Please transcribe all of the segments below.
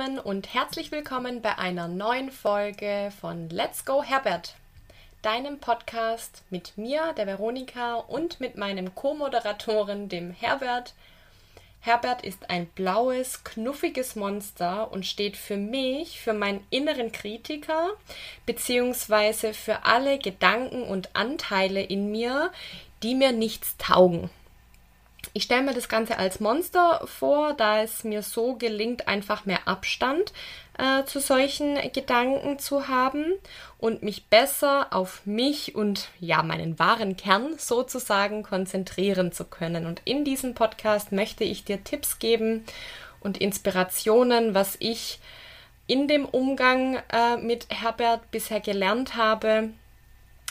Zusammen und herzlich willkommen bei einer neuen Folge von Let's Go Herbert, deinem Podcast mit mir, der Veronika und mit meinem Co-Moderatoren, dem Herbert. Herbert ist ein blaues, knuffiges Monster und steht für mich, für meinen inneren Kritiker, beziehungsweise für alle Gedanken und Anteile in mir, die mir nichts taugen. Ich stelle mir das Ganze als Monster vor, da es mir so gelingt, einfach mehr Abstand äh, zu solchen Gedanken zu haben und mich besser auf mich und ja, meinen wahren Kern sozusagen konzentrieren zu können. Und in diesem Podcast möchte ich dir Tipps geben und Inspirationen, was ich in dem Umgang äh, mit Herbert bisher gelernt habe,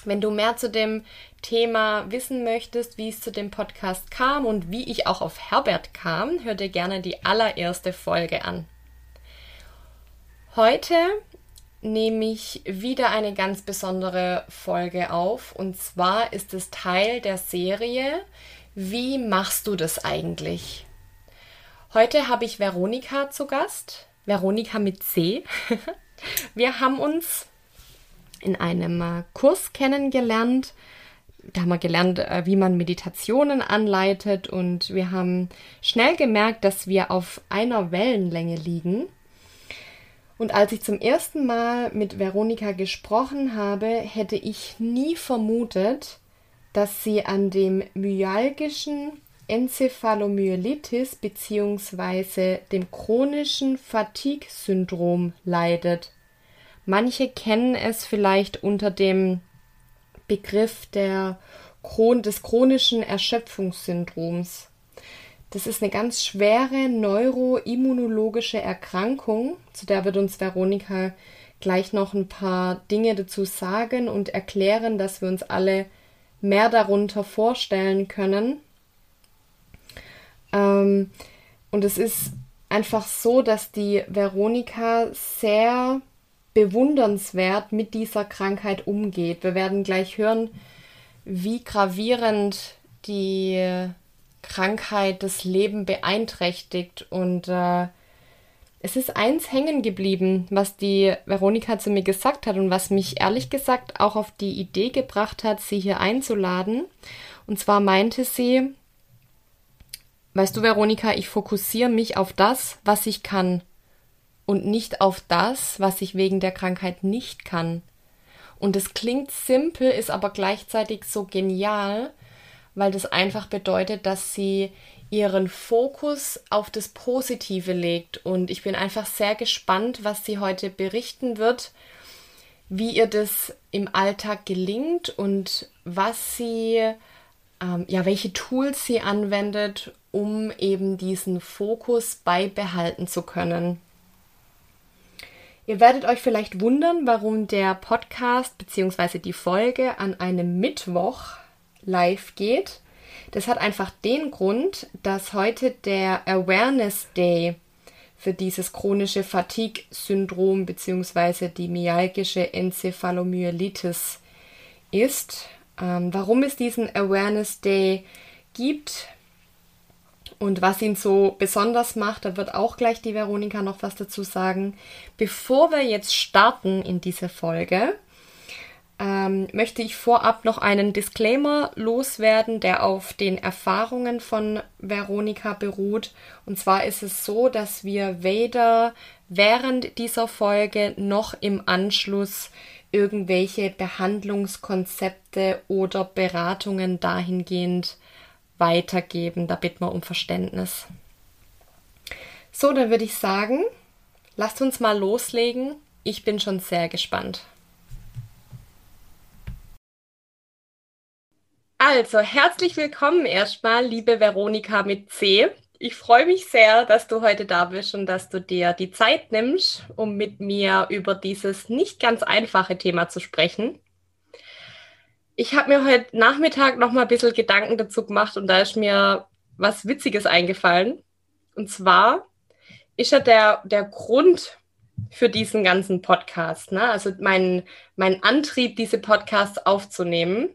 wenn du mehr zu dem Thema wissen möchtest, wie es zu dem Podcast kam und wie ich auch auf Herbert kam, hör dir gerne die allererste Folge an. Heute nehme ich wieder eine ganz besondere Folge auf und zwar ist es Teil der Serie Wie machst du das eigentlich? Heute habe ich Veronika zu Gast, Veronika mit C. Wir haben uns in einem äh, Kurs kennengelernt. Da haben wir gelernt, äh, wie man Meditationen anleitet und wir haben schnell gemerkt, dass wir auf einer Wellenlänge liegen. Und als ich zum ersten Mal mit Veronika gesprochen habe, hätte ich nie vermutet, dass sie an dem myalgischen Enzephalomyelitis bzw. dem chronischen Fatigue-Syndrom leidet. Manche kennen es vielleicht unter dem Begriff der des chronischen Erschöpfungssyndroms. Das ist eine ganz schwere neuroimmunologische Erkrankung, zu der wird uns Veronika gleich noch ein paar Dinge dazu sagen und erklären, dass wir uns alle mehr darunter vorstellen können. Ähm, und es ist einfach so, dass die Veronika sehr bewundernswert mit dieser Krankheit umgeht. Wir werden gleich hören, wie gravierend die Krankheit das Leben beeinträchtigt. Und äh, es ist eins hängen geblieben, was die Veronika zu mir gesagt hat und was mich ehrlich gesagt auch auf die Idee gebracht hat, sie hier einzuladen. Und zwar meinte sie, weißt du, Veronika, ich fokussiere mich auf das, was ich kann und nicht auf das, was ich wegen der Krankheit nicht kann. Und es klingt simpel, ist aber gleichzeitig so genial, weil das einfach bedeutet, dass sie ihren Fokus auf das Positive legt. Und ich bin einfach sehr gespannt, was sie heute berichten wird, wie ihr das im Alltag gelingt und was sie, ähm, ja, welche Tools sie anwendet, um eben diesen Fokus beibehalten zu können. Ihr werdet euch vielleicht wundern, warum der Podcast bzw. die Folge an einem Mittwoch live geht. Das hat einfach den Grund, dass heute der Awareness Day für dieses chronische Fatigue-Syndrom bzw. die myalgische Enzephalomyelitis ist. Ähm, warum es diesen Awareness Day gibt, und was ihn so besonders macht, da wird auch gleich die Veronika noch was dazu sagen. Bevor wir jetzt starten in diese Folge, ähm, möchte ich vorab noch einen Disclaimer loswerden, der auf den Erfahrungen von Veronika beruht. Und zwar ist es so, dass wir weder während dieser Folge noch im Anschluss irgendwelche Behandlungskonzepte oder Beratungen dahingehend weitergeben. Da bitten wir um Verständnis. So, dann würde ich sagen, lasst uns mal loslegen. Ich bin schon sehr gespannt. Also, herzlich willkommen erstmal, liebe Veronika mit C. Ich freue mich sehr, dass du heute da bist und dass du dir die Zeit nimmst, um mit mir über dieses nicht ganz einfache Thema zu sprechen. Ich habe mir heute Nachmittag noch mal ein bisschen Gedanken dazu gemacht und da ist mir was Witziges eingefallen. Und zwar ist ja der, der Grund für diesen ganzen Podcast, ne? also mein, mein Antrieb, diese Podcasts aufzunehmen,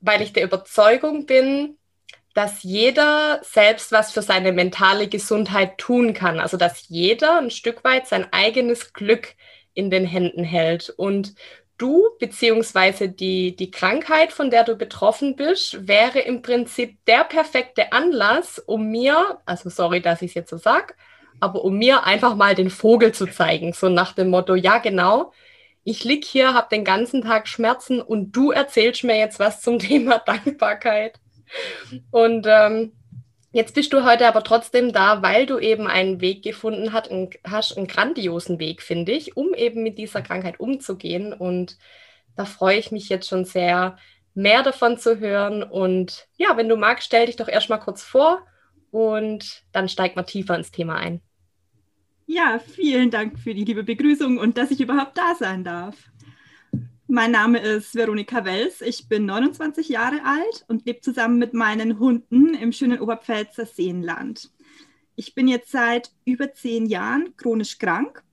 weil ich der Überzeugung bin, dass jeder selbst was für seine mentale Gesundheit tun kann. Also dass jeder ein Stück weit sein eigenes Glück in den Händen hält. Und du beziehungsweise die, die Krankheit, von der du betroffen bist, wäre im Prinzip der perfekte Anlass, um mir, also sorry, dass ich es jetzt so sage, aber um mir einfach mal den Vogel zu zeigen. So nach dem Motto, ja genau, ich lieg hier, habe den ganzen Tag Schmerzen und du erzählst mir jetzt was zum Thema Dankbarkeit. Und ähm, jetzt bist du heute aber trotzdem da, weil du eben einen Weg gefunden hast, einen, hast einen grandiosen Weg, finde ich, um eben mit dieser Krankheit umzugehen. Und da freue ich mich jetzt schon sehr, mehr davon zu hören. Und ja, wenn du magst, stell dich doch erstmal kurz vor und dann steigt man tiefer ins Thema ein. Ja, vielen Dank für die liebe Begrüßung und dass ich überhaupt da sein darf. Mein Name ist Veronika Wels. Ich bin 29 Jahre alt und lebe zusammen mit meinen Hunden im schönen Oberpfälzer Seenland. Ich bin jetzt seit über zehn Jahren chronisch krank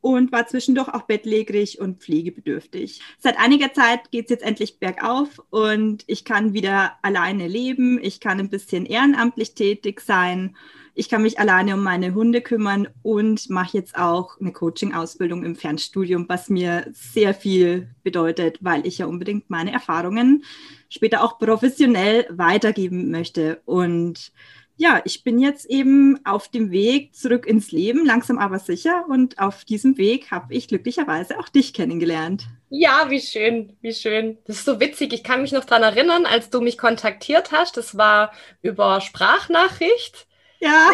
und war zwischendurch auch bettlägerig und pflegebedürftig. Seit einiger Zeit geht es jetzt endlich bergauf und ich kann wieder alleine leben. Ich kann ein bisschen ehrenamtlich tätig sein ich kann mich alleine um meine Hunde kümmern und mache jetzt auch eine Coaching-Ausbildung im Fernstudium, was mir sehr viel bedeutet, weil ich ja unbedingt meine Erfahrungen später auch professionell weitergeben möchte. Und ja, ich bin jetzt eben auf dem Weg zurück ins Leben, langsam aber sicher. Und auf diesem Weg habe ich glücklicherweise auch dich kennengelernt. Ja, wie schön, wie schön. Das ist so witzig. Ich kann mich noch daran erinnern, als du mich kontaktiert hast. Das war über Sprachnachricht. Ja.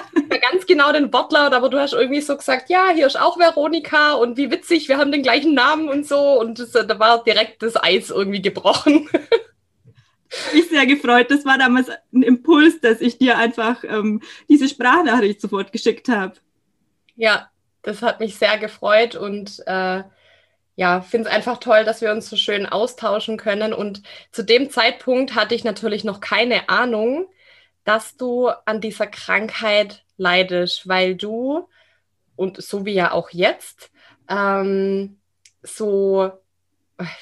Ganz genau den Wortlaut, aber du hast irgendwie so gesagt, ja, hier ist auch Veronika und wie witzig, wir haben den gleichen Namen und so. Und das, da war direkt das Eis irgendwie gebrochen. mich sehr gefreut. Das war damals ein Impuls, dass ich dir einfach ähm, diese Sprachnachricht sofort geschickt habe. Ja, das hat mich sehr gefreut und äh, ja, finde es einfach toll, dass wir uns so schön austauschen können. Und zu dem Zeitpunkt hatte ich natürlich noch keine Ahnung, dass du an dieser Krankheit leidest, weil du, und so wie ja auch jetzt, ähm, so,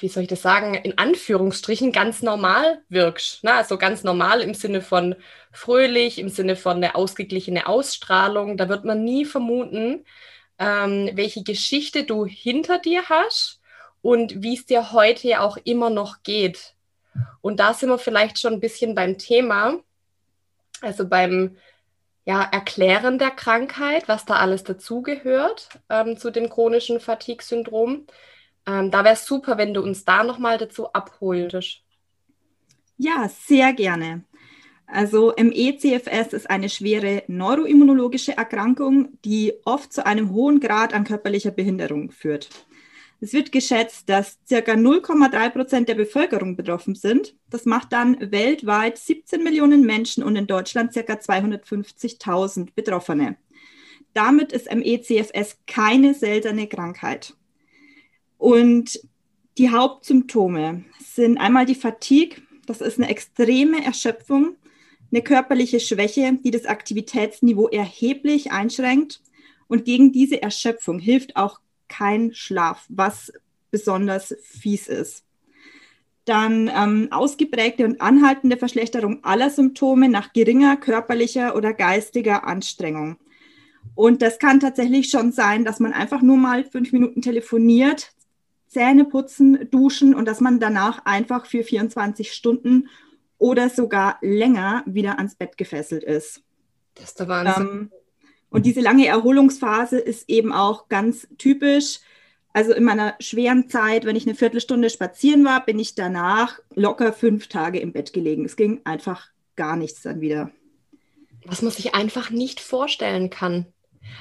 wie soll ich das sagen, in Anführungsstrichen ganz normal wirkst. Ne? Also ganz normal im Sinne von fröhlich, im Sinne von eine ausgeglichene Ausstrahlung. Da wird man nie vermuten, ähm, welche Geschichte du hinter dir hast und wie es dir heute ja auch immer noch geht. Und da sind wir vielleicht schon ein bisschen beim Thema also beim ja, Erklären der Krankheit, was da alles dazugehört ähm, zu dem chronischen Fatigue-Syndrom. Ähm, da wäre es super, wenn du uns da nochmal dazu abholtest. Ja, sehr gerne. Also ME-CFS ist eine schwere neuroimmunologische Erkrankung, die oft zu einem hohen Grad an körperlicher Behinderung führt. Es wird geschätzt, dass circa 0,3 Prozent der Bevölkerung betroffen sind. Das macht dann weltweit 17 Millionen Menschen und in Deutschland circa 250.000 Betroffene. Damit ist ME-CFS keine seltene Krankheit. Und die Hauptsymptome sind einmal die Fatigue, das ist eine extreme Erschöpfung, eine körperliche Schwäche, die das Aktivitätsniveau erheblich einschränkt. Und gegen diese Erschöpfung hilft auch kein Schlaf, was besonders fies ist. Dann ähm, ausgeprägte und anhaltende Verschlechterung aller Symptome nach geringer körperlicher oder geistiger Anstrengung. Und das kann tatsächlich schon sein, dass man einfach nur mal fünf Minuten telefoniert, Zähne putzen, duschen und dass man danach einfach für 24 Stunden oder sogar länger wieder ans Bett gefesselt ist. Das ist der Wahnsinn. Ähm, und diese lange Erholungsphase ist eben auch ganz typisch. Also in meiner schweren Zeit, wenn ich eine Viertelstunde spazieren war, bin ich danach locker fünf Tage im Bett gelegen. Es ging einfach gar nichts dann wieder. Was man sich einfach nicht vorstellen kann.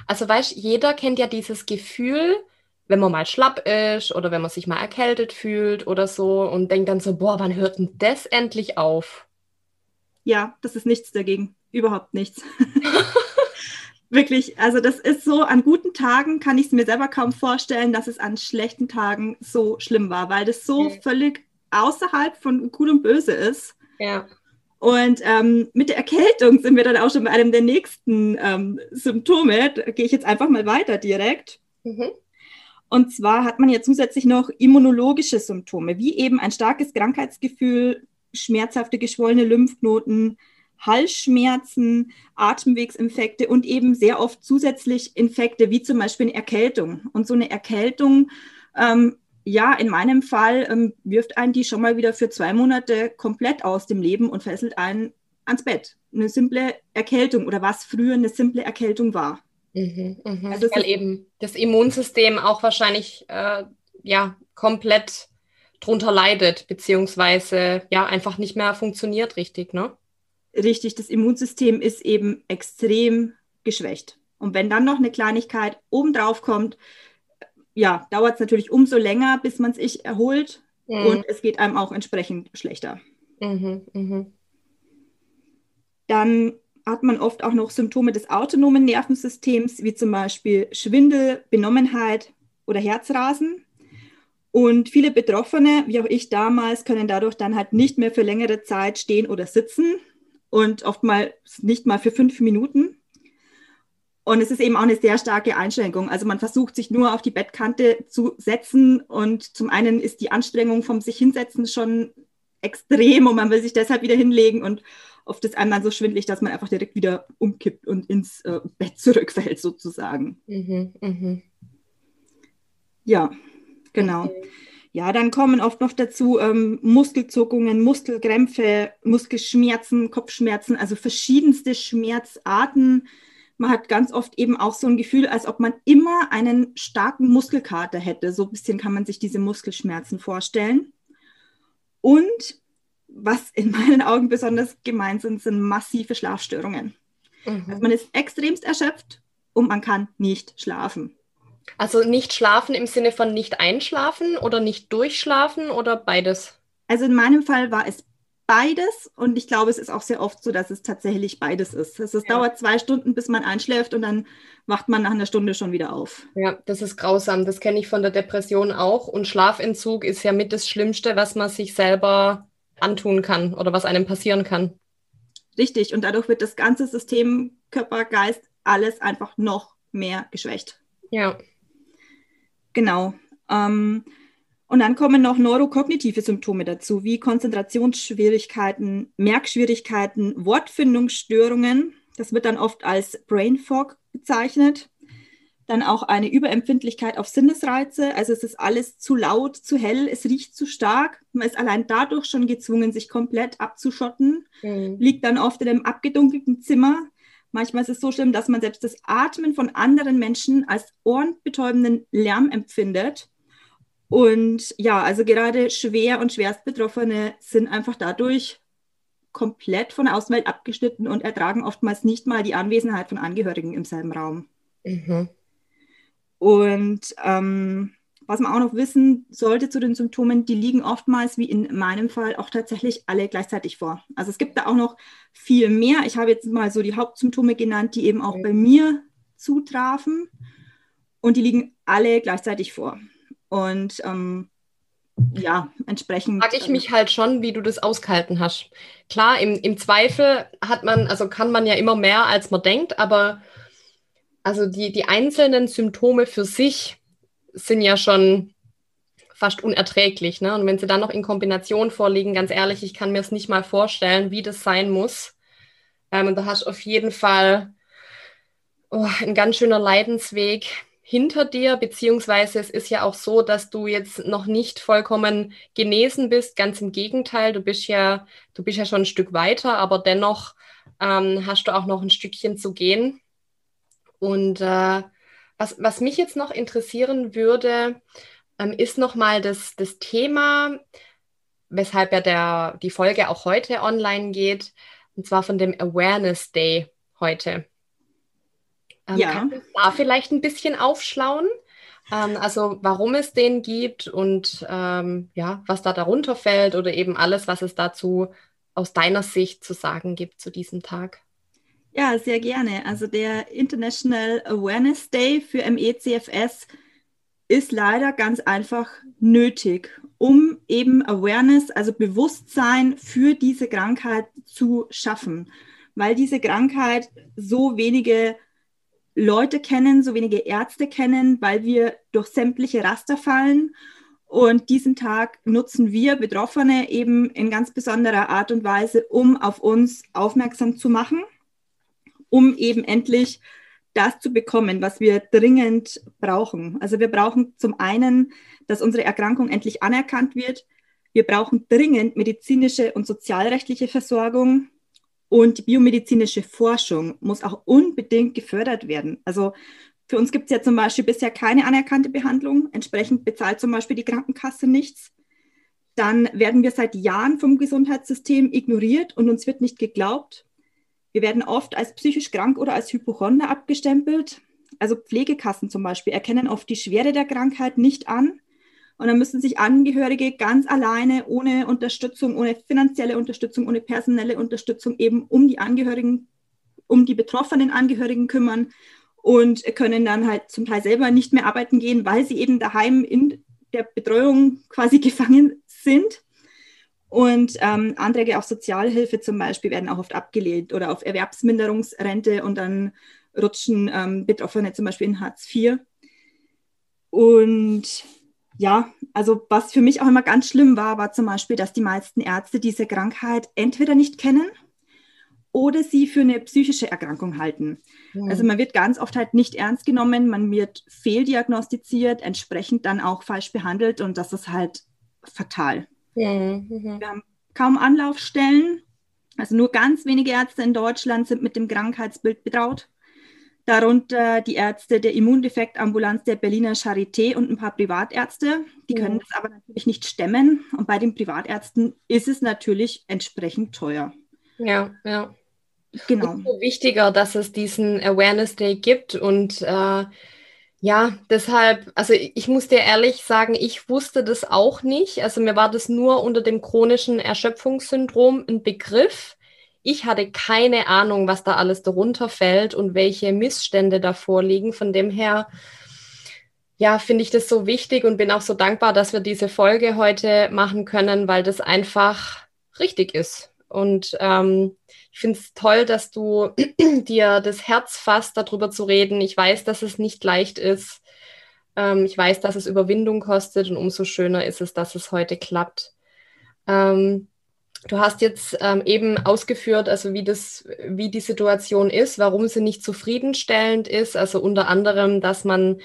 Also weißt, jeder kennt ja dieses Gefühl, wenn man mal schlapp ist oder wenn man sich mal erkältet fühlt oder so und denkt dann so, boah, wann hört denn das endlich auf? Ja, das ist nichts dagegen. Überhaupt nichts. Wirklich, also das ist so, an guten Tagen kann ich es mir selber kaum vorstellen, dass es an schlechten Tagen so schlimm war, weil das so okay. völlig außerhalb von Gut und Böse ist. Ja. Und ähm, mit der Erkältung sind wir dann auch schon bei einem der nächsten ähm, Symptome. Da gehe ich jetzt einfach mal weiter direkt. Mhm. Und zwar hat man ja zusätzlich noch immunologische Symptome, wie eben ein starkes Krankheitsgefühl, schmerzhafte geschwollene Lymphknoten, Halsschmerzen, Atemwegsinfekte und eben sehr oft zusätzlich Infekte wie zum Beispiel eine Erkältung. Und so eine Erkältung, ähm, ja, in meinem Fall ähm, wirft einen die schon mal wieder für zwei Monate komplett aus dem Leben und fesselt einen ans Bett. Eine simple Erkältung oder was früher eine simple Erkältung war. Mhm, mh. Also Weil eben das Immunsystem auch wahrscheinlich äh, ja komplett drunter leidet, beziehungsweise ja einfach nicht mehr funktioniert richtig, ne? Richtig, das Immunsystem ist eben extrem geschwächt. Und wenn dann noch eine Kleinigkeit obendrauf kommt, ja, dauert es natürlich umso länger, bis man sich erholt mhm. und es geht einem auch entsprechend schlechter. Mhm, mh. Dann hat man oft auch noch Symptome des autonomen Nervensystems, wie zum Beispiel Schwindel, Benommenheit oder Herzrasen. Und viele Betroffene, wie auch ich damals, können dadurch dann halt nicht mehr für längere Zeit stehen oder sitzen und oftmals nicht mal für fünf Minuten. Und es ist eben auch eine sehr starke Einschränkung. Also man versucht sich nur auf die Bettkante zu setzen und zum einen ist die Anstrengung vom sich hinsetzen schon extrem und man will sich deshalb wieder hinlegen und oft ist einem dann so schwindlig, dass man einfach direkt wieder umkippt und ins äh, Bett zurückfällt sozusagen. Mhm, mh. Ja, Genau. Okay. Ja, dann kommen oft noch dazu ähm, Muskelzuckungen, Muskelkrämpfe, Muskelschmerzen, Kopfschmerzen, also verschiedenste Schmerzarten. Man hat ganz oft eben auch so ein Gefühl, als ob man immer einen starken Muskelkater hätte. So ein bisschen kann man sich diese Muskelschmerzen vorstellen. Und was in meinen Augen besonders gemeint sind, sind massive Schlafstörungen. Mhm. Also man ist extremst erschöpft und man kann nicht schlafen. Also nicht schlafen im Sinne von nicht einschlafen oder nicht durchschlafen oder beides? Also in meinem Fall war es beides und ich glaube, es ist auch sehr oft so, dass es tatsächlich beides ist. Es, ja. dauert zwei Stunden, bis man einschläft und dann wacht man nach einer Stunde schon wieder auf. Ja, das ist grausam. Das kenne ich von der Depression auch. Und Schlafentzug ist ja mit das Schlimmste, was man sich selber antun kann oder was einem passieren kann. Richtig. Und dadurch wird das ganze System, Körper, Geist, alles einfach noch mehr geschwächt. Ja. Genau. Ähm, und dann kommen noch neurokognitive Symptome dazu, wie Konzentrationsschwierigkeiten, Merkschwierigkeiten, Wortfindungsstörungen. Das wird dann oft als Brain Fog bezeichnet. Dann auch eine Überempfindlichkeit auf Sinnesreize. Also es ist alles zu laut, zu hell, es riecht zu stark. Man ist allein dadurch schon gezwungen, sich komplett abzuschotten. Mhm. Liegt dann oft in einem abgedunkelten Zimmer. Manchmal ist es so schlimm, dass man selbst das Atmen von anderen Menschen als ohrenbetäubenden Lärm empfindet. Und ja, also gerade schwer und schwerst Betroffene sind einfach dadurch komplett von der Außenwelt abgeschnitten und ertragen oftmals nicht mal die Anwesenheit von Angehörigen im selben Raum. Mhm. Und ähm, was man auch noch wissen sollte zu den Symptomen, die liegen oftmals, wie in meinem Fall, auch tatsächlich alle gleichzeitig vor. Also es gibt da auch noch viel mehr. Ich habe jetzt mal so die Hauptsymptome genannt, die eben auch bei mir zutrafen. Und die liegen alle gleichzeitig vor. Und ähm, ja, entsprechend. Frage ich mich halt schon, wie du das ausgehalten hast. Klar, im, im Zweifel hat man, also kann man ja immer mehr, als man denkt, aber also die, die einzelnen Symptome für sich sind ja schon fast unerträglich. Ne? Und wenn sie dann noch in Kombination vorliegen, ganz ehrlich, ich kann mir es nicht mal vorstellen, wie das sein muss. Ähm, und da hast du auf jeden Fall oh, ein ganz schöner Leidensweg hinter dir, beziehungsweise es ist ja auch so, dass du jetzt noch nicht vollkommen genesen bist. Ganz im Gegenteil, du bist ja, du bist ja schon ein Stück weiter, aber dennoch ähm, hast du auch noch ein Stückchen zu gehen. Und äh, was, was mich jetzt noch interessieren würde, ähm, ist nochmal das, das Thema, weshalb ja der, die Folge auch heute online geht, und zwar von dem Awareness Day heute. Ähm, ja. Kannst du da vielleicht ein bisschen aufschlauen? Ähm, also warum es den gibt und ähm, ja, was da darunter fällt oder eben alles, was es dazu aus deiner Sicht zu sagen gibt zu diesem Tag. Ja, sehr gerne. Also der International Awareness Day für MECFS ist leider ganz einfach nötig, um eben Awareness, also Bewusstsein für diese Krankheit zu schaffen, weil diese Krankheit so wenige Leute kennen, so wenige Ärzte kennen, weil wir durch sämtliche Raster fallen. Und diesen Tag nutzen wir Betroffene eben in ganz besonderer Art und Weise, um auf uns aufmerksam zu machen, um eben endlich das zu bekommen, was wir dringend brauchen. Also wir brauchen zum einen, dass unsere Erkrankung endlich anerkannt wird. Wir brauchen dringend medizinische und sozialrechtliche Versorgung. Und die biomedizinische Forschung muss auch unbedingt gefördert werden. Also für uns gibt es ja zum Beispiel bisher keine anerkannte Behandlung. Entsprechend bezahlt zum Beispiel die Krankenkasse nichts. Dann werden wir seit Jahren vom Gesundheitssystem ignoriert und uns wird nicht geglaubt. Wir werden oft als psychisch krank oder als Hypochonder abgestempelt. Also Pflegekassen zum Beispiel erkennen oft die Schwere der Krankheit nicht an. Und dann müssen sich Angehörige ganz alleine, ohne Unterstützung, ohne finanzielle Unterstützung, ohne personelle Unterstützung eben um die Angehörigen, um die betroffenen Angehörigen kümmern und können dann halt zum Teil selber nicht mehr arbeiten gehen, weil sie eben daheim in der Betreuung quasi gefangen sind. Und ähm, Anträge auf Sozialhilfe zum Beispiel werden auch oft abgelehnt oder auf Erwerbsminderungsrente und dann rutschen ähm, Betroffene zum Beispiel in Hartz IV. Und ja, also was für mich auch immer ganz schlimm war, war zum Beispiel, dass die meisten Ärzte diese Krankheit entweder nicht kennen oder sie für eine psychische Erkrankung halten. Mhm. Also man wird ganz oft halt nicht ernst genommen, man wird fehldiagnostiziert, entsprechend dann auch falsch behandelt und das ist halt fatal. Mhm. Wir haben kaum Anlaufstellen, also nur ganz wenige Ärzte in Deutschland sind mit dem Krankheitsbild betraut. Darunter die Ärzte der Immundefektambulanz der Berliner Charité und ein paar Privatärzte. Die mhm. können das aber natürlich nicht stemmen. Und bei den Privatärzten ist es natürlich entsprechend teuer. Ja, ja. Genau. Umso wichtiger, dass es diesen Awareness Day gibt und äh, ja, deshalb, also ich muss dir ehrlich sagen, ich wusste das auch nicht. Also mir war das nur unter dem chronischen Erschöpfungssyndrom ein Begriff. Ich hatte keine Ahnung, was da alles darunter fällt und welche Missstände da vorliegen. Von dem her, ja, finde ich das so wichtig und bin auch so dankbar, dass wir diese Folge heute machen können, weil das einfach richtig ist. Und ähm, ich finde es toll, dass du dir das Herz fasst, darüber zu reden. Ich weiß, dass es nicht leicht ist. Ähm, ich weiß, dass es Überwindung kostet und umso schöner ist es, dass es heute klappt. Ähm, du hast jetzt ähm, eben ausgeführt, also wie das, wie die Situation ist, warum sie nicht zufriedenstellend ist. Also unter anderem, dass man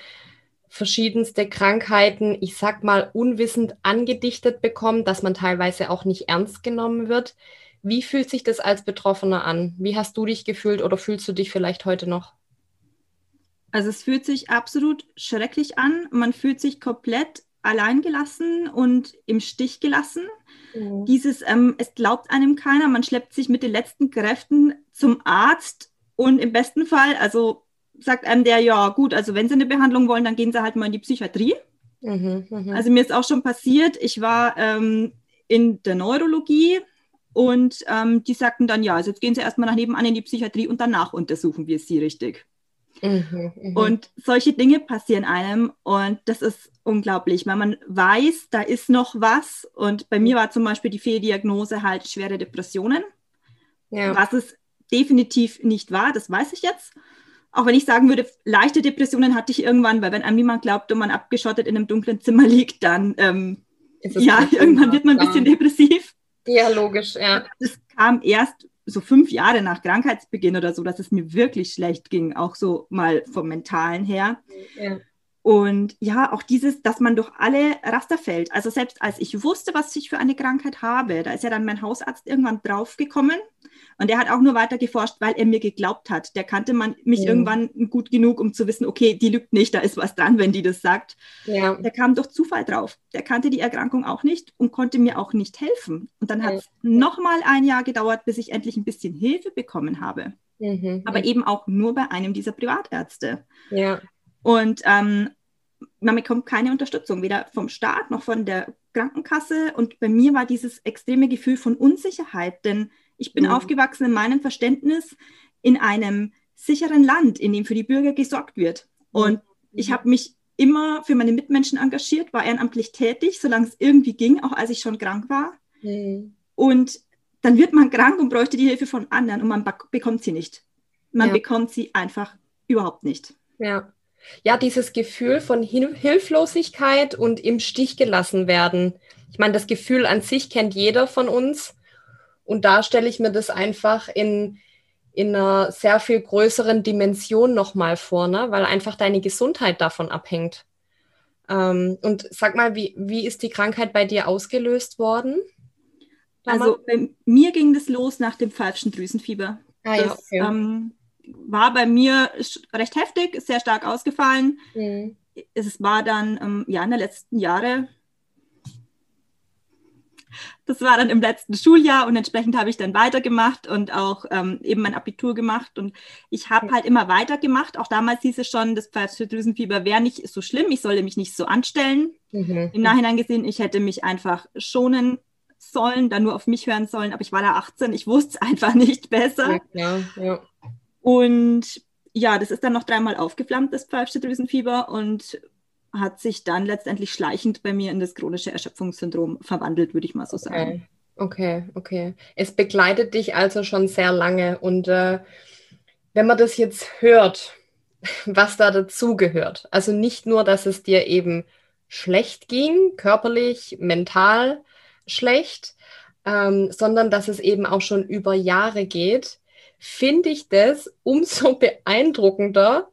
verschiedenste Krankheiten, ich sag mal, unwissend angedichtet bekommt, dass man teilweise auch nicht ernst genommen wird. Wie fühlt sich das als Betroffener an? Wie hast du dich gefühlt oder fühlst du dich vielleicht heute noch? Also es fühlt sich absolut schrecklich an. Man fühlt sich komplett alleingelassen und im Stich gelassen. Mhm. Dieses, ähm, es glaubt einem keiner, man schleppt sich mit den letzten Kräften zum Arzt und im besten Fall, also sagt einem der, ja gut, also wenn Sie eine Behandlung wollen, dann gehen Sie halt mal in die Psychiatrie. Mhm, mh. Also mir ist auch schon passiert, ich war ähm, in der Neurologie und ähm, die sagten dann, ja, also jetzt gehen Sie erstmal nach nebenan in die Psychiatrie und danach untersuchen wir Sie richtig. Mhm, mh. Und solche Dinge passieren einem und das ist unglaublich, weil man weiß, da ist noch was. Und bei mir war zum Beispiel die Fehldiagnose halt schwere Depressionen. Ja. Was es definitiv nicht war, das weiß ich jetzt. Auch wenn ich sagen würde, leichte Depressionen hatte ich irgendwann, weil wenn einem niemand glaubt und man abgeschottet in einem dunklen Zimmer liegt, dann ähm, ja, irgendwann wird man ein bisschen depressiv. Ja, logisch, ja. Das kam erst so fünf Jahre nach Krankheitsbeginn oder so, dass es mir wirklich schlecht ging, auch so mal vom Mentalen her. Ja. Und ja, auch dieses, dass man durch alle Raster fällt. Also selbst als ich wusste, was ich für eine Krankheit habe, da ist ja dann mein Hausarzt irgendwann draufgekommen und der hat auch nur weiter geforscht, weil er mir geglaubt hat. Der kannte man mich ja. irgendwann gut genug, um zu wissen, okay, die lügt nicht, da ist was dran, wenn die das sagt. Ja. Der kam durch Zufall drauf. Der kannte die Erkrankung auch nicht und konnte mir auch nicht helfen. Und dann hat es nochmal ein Jahr gedauert, bis ich endlich ein bisschen Hilfe bekommen habe. Mhm. Aber eben auch nur bei einem dieser Privatärzte. Ja. Und ähm, man bekommt keine Unterstützung, weder vom Staat noch von der Krankenkasse. Und bei mir war dieses extreme Gefühl von Unsicherheit, denn ich bin mhm. aufgewachsen in meinem Verständnis in einem sicheren Land, in dem für die Bürger gesorgt wird. Und mhm. ich habe mich immer für meine Mitmenschen engagiert, war ehrenamtlich tätig, solange es irgendwie ging, auch als ich schon krank war. Mhm. Und dann wird man krank und bräuchte die Hilfe von anderen und man bekommt sie nicht. Man ja. bekommt sie einfach überhaupt nicht. Ja. ja, dieses Gefühl von Hilflosigkeit und im Stich gelassen werden. Ich meine, das Gefühl an sich kennt jeder von uns. Und da stelle ich mir das einfach in, in einer sehr viel größeren Dimension nochmal vor, ne? weil einfach deine Gesundheit davon abhängt. Ähm, und sag mal, wie, wie ist die Krankheit bei dir ausgelöst worden? Also bei mir ging das los nach dem falschen Drüsenfieber. Ah, das, ja, okay. ähm, war bei mir recht heftig, sehr stark ausgefallen. Mhm. Es war dann ähm, ja in den letzten Jahren das war dann im letzten Schuljahr und entsprechend habe ich dann weitergemacht und auch ähm, eben mein Abitur gemacht. Und ich habe halt immer weitergemacht. Auch damals hieß es schon, das Drüsenfieber wäre nicht so schlimm, ich sollte mich nicht so anstellen. Mhm. Im Nachhinein gesehen, ich hätte mich einfach schonen sollen, dann nur auf mich hören sollen, aber ich war da 18, ich wusste es einfach nicht besser. Ja, ja. Und ja, das ist dann noch dreimal aufgeflammt, das Pfeifschnittdrüsenfieber und hat sich dann letztendlich schleichend bei mir in das chronische Erschöpfungssyndrom verwandelt, würde ich mal so sagen. Okay, okay. okay. Es begleitet dich also schon sehr lange und äh, wenn man das jetzt hört, was da dazugehört, also nicht nur, dass es dir eben schlecht ging, körperlich, mental schlecht, ähm, sondern dass es eben auch schon über Jahre geht, finde ich das umso beeindruckender,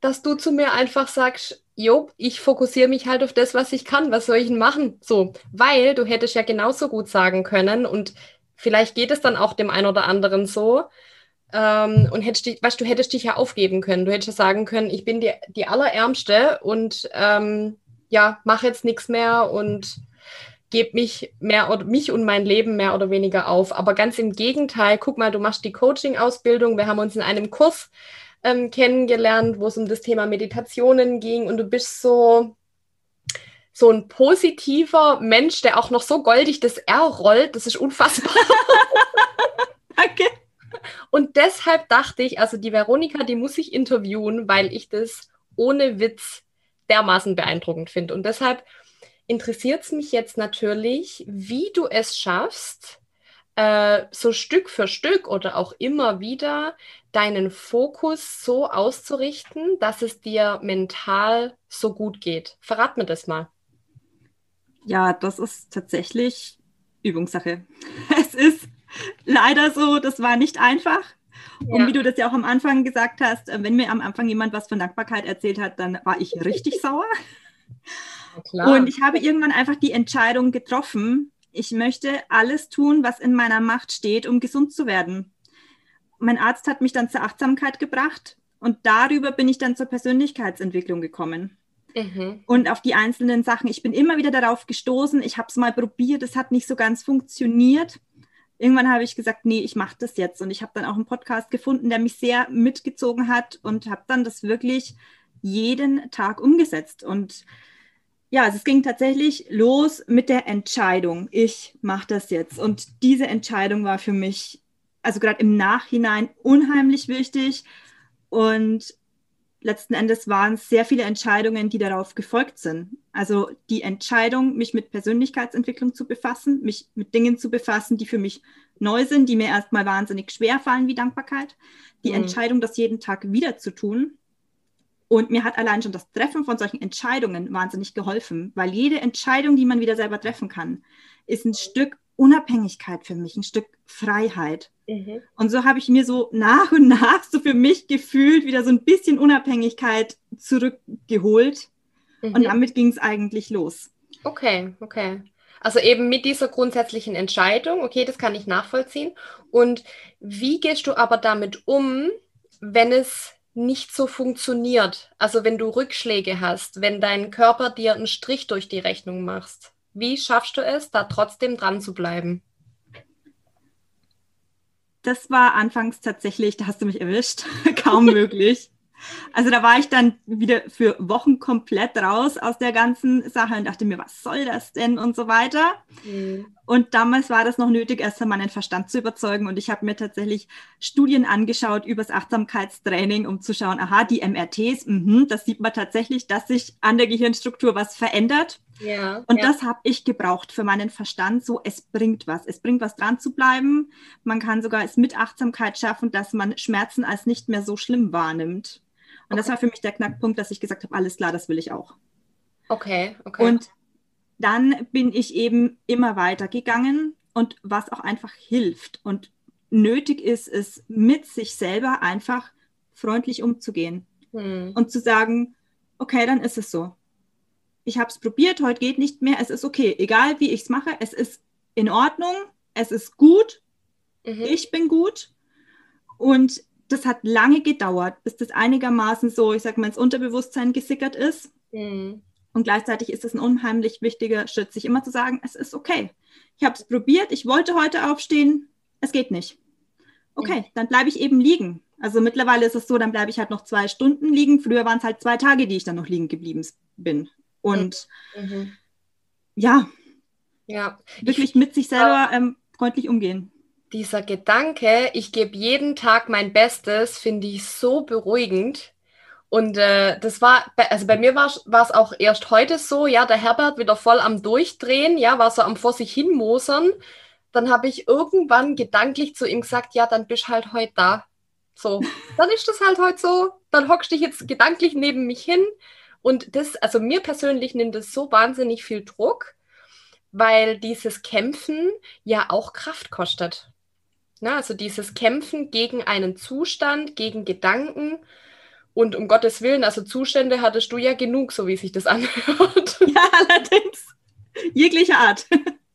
dass du zu mir einfach sagst, jo, ich fokussiere mich halt auf das, was ich kann. Was soll ich denn machen? So, weil du hättest ja genauso gut sagen können und vielleicht geht es dann auch dem einen oder anderen so. Ähm, und hättest dich, weißt, du hättest dich ja aufgeben können. Du hättest ja sagen können, ich bin die, die Allerärmste und ähm, ja, mache jetzt nichts mehr und gebe mich mehr oder mich und mein Leben mehr oder weniger auf. Aber ganz im Gegenteil, guck mal, du machst die Coaching-Ausbildung. Wir haben uns in einem Kurs ähm, kennengelernt, wo es um das Thema Meditationen ging und du bist so so ein positiver Mensch, der auch noch so goldig das R rollt, das ist unfassbar. Danke. Und deshalb dachte ich, also die Veronika, die muss ich interviewen, weil ich das ohne Witz dermaßen beeindruckend finde. Und deshalb interessiert es mich jetzt natürlich, wie du es schaffst, äh, so Stück für Stück oder auch immer wieder deinen Fokus so auszurichten, dass es dir mental so gut geht. Verrat mir das mal. Ja, das ist tatsächlich Übungssache. Es ist leider so, das war nicht einfach. Und ja. wie du das ja auch am Anfang gesagt hast, äh, wenn mir am Anfang jemand was von Dankbarkeit erzählt hat, dann war ich richtig sauer. Und ich habe irgendwann einfach die Entscheidung getroffen, ich möchte alles tun, was in meiner Macht steht, um gesund zu werden. Mein Arzt hat mich dann zur Achtsamkeit gebracht und darüber bin ich dann zur Persönlichkeitsentwicklung gekommen. Mhm. Und auf die einzelnen Sachen. Ich bin immer wieder darauf gestoßen. Ich habe es mal probiert, es hat nicht so ganz funktioniert. Irgendwann habe ich gesagt, nee, ich mache das jetzt. Und ich habe dann auch einen Podcast gefunden, der mich sehr mitgezogen hat und habe dann das wirklich jeden Tag umgesetzt. Und ja, also es ging tatsächlich los mit der Entscheidung, ich mache das jetzt. Und diese Entscheidung war für mich, also gerade im Nachhinein, unheimlich wichtig. Und letzten Endes waren es sehr viele Entscheidungen, die darauf gefolgt sind. Also die Entscheidung, mich mit Persönlichkeitsentwicklung zu befassen, mich mit Dingen zu befassen, die für mich neu sind, die mir erstmal wahnsinnig schwer fallen, wie Dankbarkeit. Die mhm. Entscheidung, das jeden Tag wieder zu tun und mir hat allein schon das Treffen von solchen Entscheidungen wahnsinnig geholfen, weil jede Entscheidung, die man wieder selber treffen kann, ist ein Stück Unabhängigkeit für mich, ein Stück Freiheit. Mhm. Und so habe ich mir so nach und nach so für mich gefühlt wieder so ein bisschen Unabhängigkeit zurückgeholt. Mhm. Und damit ging es eigentlich los. Okay, okay. Also eben mit dieser grundsätzlichen Entscheidung, okay, das kann ich nachvollziehen. Und wie gehst du aber damit um, wenn es nicht so funktioniert. Also wenn du Rückschläge hast, wenn dein Körper dir einen Strich durch die Rechnung machst. Wie schaffst du es, da trotzdem dran zu bleiben? Das war anfangs tatsächlich, da hast du mich erwischt, kaum möglich. Also da war ich dann wieder für Wochen komplett raus aus der ganzen Sache und dachte mir, was soll das denn und so weiter. Mhm. Und damals war das noch nötig, erst einmal meinen Verstand zu überzeugen. Und ich habe mir tatsächlich Studien angeschaut über das Achtsamkeitstraining, um zu schauen, aha, die MRTs, mh, das sieht man tatsächlich, dass sich an der Gehirnstruktur was verändert. Ja, und ja. das habe ich gebraucht für meinen Verstand. So, es bringt was. Es bringt was dran zu bleiben. Man kann sogar es mit Achtsamkeit schaffen, dass man Schmerzen als nicht mehr so schlimm wahrnimmt. Und das war für mich der Knackpunkt, dass ich gesagt habe, alles klar, das will ich auch. Okay, okay. Und dann bin ich eben immer weiter gegangen und was auch einfach hilft und nötig ist, ist mit sich selber einfach freundlich umzugehen hm. und zu sagen, okay, dann ist es so. Ich habe es probiert, heute geht nicht mehr, es ist okay, egal wie ich es mache, es ist in Ordnung, es ist gut, mhm. ich bin gut und das hat lange gedauert, bis das einigermaßen so, ich sag mal, ins Unterbewusstsein gesickert ist. Mhm. Und gleichzeitig ist es ein unheimlich wichtiger Schritt, sich immer zu sagen, es ist okay. Ich habe es probiert, ich wollte heute aufstehen, es geht nicht. Okay, mhm. dann bleibe ich eben liegen. Also mittlerweile ist es so, dann bleibe ich halt noch zwei Stunden liegen. Früher waren es halt zwei Tage, die ich dann noch liegen geblieben bin. Und mhm. ja, ja, wirklich mit sich selber ähm, freundlich umgehen. Dieser Gedanke, ich gebe jeden Tag mein Bestes, finde ich so beruhigend. Und äh, das war, also bei mir war es auch erst heute so, ja, der Herbert wieder voll am Durchdrehen, ja, war so am vor sich hin mosern. Dann habe ich irgendwann gedanklich zu ihm gesagt, ja, dann bist halt heute da. So, dann ist das halt heute so. Dann hockst du dich jetzt gedanklich neben mich hin. Und das, also mir persönlich nimmt das so wahnsinnig viel Druck, weil dieses Kämpfen ja auch Kraft kostet. Na, also dieses Kämpfen gegen einen Zustand, gegen Gedanken. Und um Gottes Willen, also Zustände hattest du ja genug, so wie sich das anhört. Ja, allerdings. Jeglicher Art.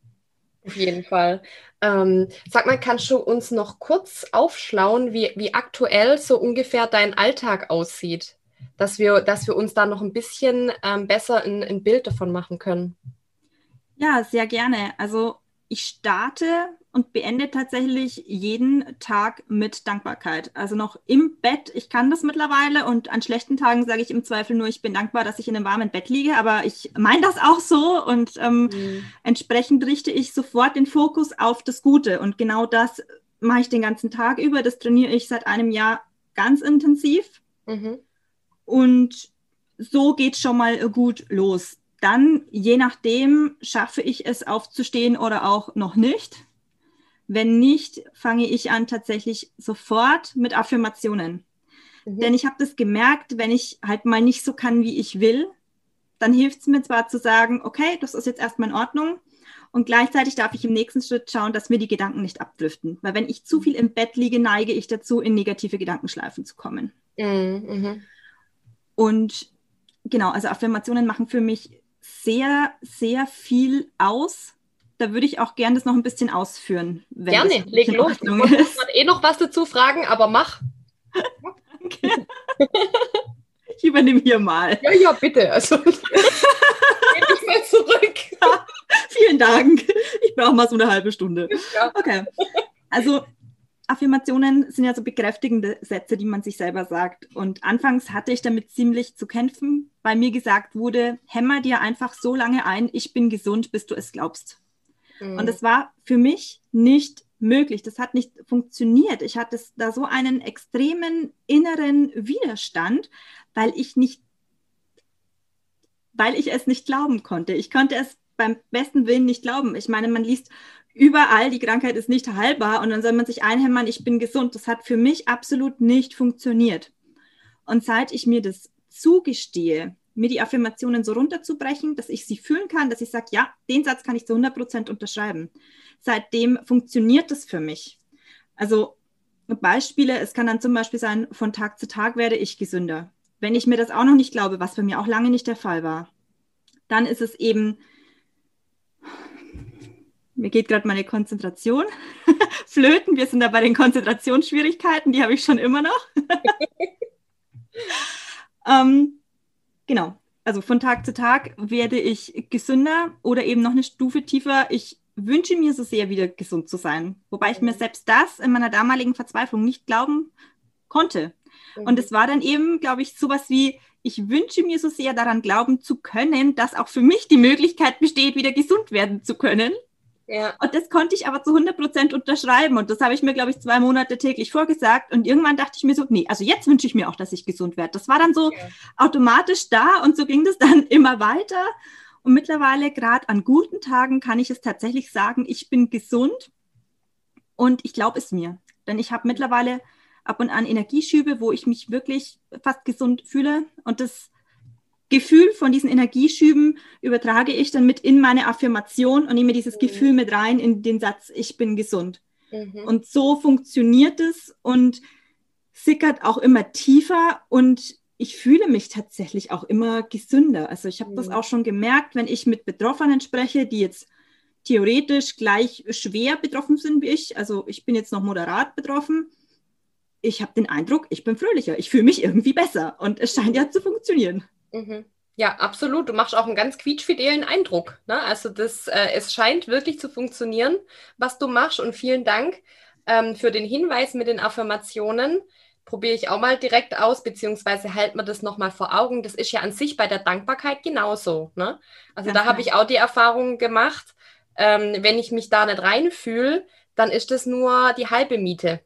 Auf jeden Fall. Ähm, sag mal, kannst du uns noch kurz aufschlauen, wie, wie aktuell so ungefähr dein Alltag aussieht? Dass wir, dass wir uns da noch ein bisschen ähm, besser ein, ein Bild davon machen können. Ja, sehr gerne. Also ich starte und beende tatsächlich jeden Tag mit Dankbarkeit. Also noch im Bett. Ich kann das mittlerweile und an schlechten Tagen sage ich im Zweifel nur, ich bin dankbar, dass ich in einem warmen Bett liege. Aber ich meine das auch so und ähm, mhm. entsprechend richte ich sofort den Fokus auf das Gute. Und genau das mache ich den ganzen Tag über. Das trainiere ich seit einem Jahr ganz intensiv. Mhm. Und so geht schon mal gut los. Dann, je nachdem, schaffe ich es aufzustehen oder auch noch nicht. Wenn nicht, fange ich an tatsächlich sofort mit Affirmationen. Mhm. Denn ich habe das gemerkt, wenn ich halt mal nicht so kann, wie ich will, dann hilft es mir zwar zu sagen, okay, das ist jetzt erstmal in Ordnung. Und gleichzeitig darf ich im nächsten Schritt schauen, dass mir die Gedanken nicht abdriften. Weil wenn ich zu viel im Bett liege, neige ich dazu, in negative Gedankenschleifen zu kommen. Mhm. mhm. Und genau, also Affirmationen machen für mich sehr, sehr viel aus. Da würde ich auch gerne das noch ein bisschen ausführen. Gerne, leg los. Ich wollte eh noch was dazu fragen, aber mach. Danke. Ich übernehme hier mal. Ja, ja, bitte. Also, geh ich mal zurück. Ja, vielen Dank. Ich brauche mal so eine halbe Stunde. Ja. Okay. Also Affirmationen sind ja so bekräftigende Sätze, die man sich selber sagt. Und anfangs hatte ich damit ziemlich zu kämpfen, weil mir gesagt wurde, hämmer dir einfach so lange ein, ich bin gesund, bis du es glaubst. Mhm. Und das war für mich nicht möglich. Das hat nicht funktioniert. Ich hatte da so einen extremen inneren Widerstand, weil ich nicht, weil ich es nicht glauben konnte. Ich konnte es beim besten Willen nicht glauben. Ich meine, man liest überall, die Krankheit ist nicht heilbar und dann soll man sich einhämmern, ich bin gesund. Das hat für mich absolut nicht funktioniert. Und seit ich mir das zugestehe, mir die Affirmationen so runterzubrechen, dass ich sie fühlen kann, dass ich sage, ja, den Satz kann ich zu 100 Prozent unterschreiben. Seitdem funktioniert das für mich. Also Beispiele, es kann dann zum Beispiel sein, von Tag zu Tag werde ich gesünder. Wenn ich mir das auch noch nicht glaube, was bei mir auch lange nicht der Fall war, dann ist es eben mir geht gerade meine Konzentration flöten. Wir sind da bei den Konzentrationsschwierigkeiten, die habe ich schon immer noch. ähm, genau. Also von Tag zu Tag werde ich gesünder oder eben noch eine Stufe tiefer. Ich wünsche mir so sehr, wieder gesund zu sein. Wobei ich mir selbst das in meiner damaligen Verzweiflung nicht glauben konnte. Und es war dann eben, glaube ich, sowas wie, ich wünsche mir so sehr daran glauben zu können, dass auch für mich die Möglichkeit besteht, wieder gesund werden zu können. Ja. Und das konnte ich aber zu 100 Prozent unterschreiben. Und das habe ich mir, glaube ich, zwei Monate täglich vorgesagt. Und irgendwann dachte ich mir so, nee, also jetzt wünsche ich mir auch, dass ich gesund werde. Das war dann so ja. automatisch da und so ging das dann immer weiter. Und mittlerweile, gerade an guten Tagen, kann ich es tatsächlich sagen, ich bin gesund und ich glaube es mir. Denn ich habe mittlerweile ab und an Energieschübe, wo ich mich wirklich fast gesund fühle. Und das Gefühl von diesen Energieschüben übertrage ich dann mit in meine Affirmation und nehme dieses mhm. Gefühl mit rein in den Satz, ich bin gesund. Mhm. Und so funktioniert es und sickert auch immer tiefer und ich fühle mich tatsächlich auch immer gesünder. Also ich habe mhm. das auch schon gemerkt, wenn ich mit Betroffenen spreche, die jetzt theoretisch gleich schwer betroffen sind wie ich. Also ich bin jetzt noch moderat betroffen. Ich habe den Eindruck, ich bin fröhlicher. Ich fühle mich irgendwie besser und es scheint ja zu funktionieren. Mhm. Ja, absolut. Du machst auch einen ganz quietschfidelen Eindruck. Ne? Also das, äh, es scheint wirklich zu funktionieren, was du machst. Und vielen Dank ähm, für den Hinweis mit den Affirmationen. Probiere ich auch mal direkt aus, beziehungsweise halt mir das nochmal vor Augen. Das ist ja an sich bei der Dankbarkeit genauso. Ne? Also ja, da habe ich auch die Erfahrung gemacht, ähm, wenn ich mich da nicht reinfühle, dann ist das nur die halbe Miete.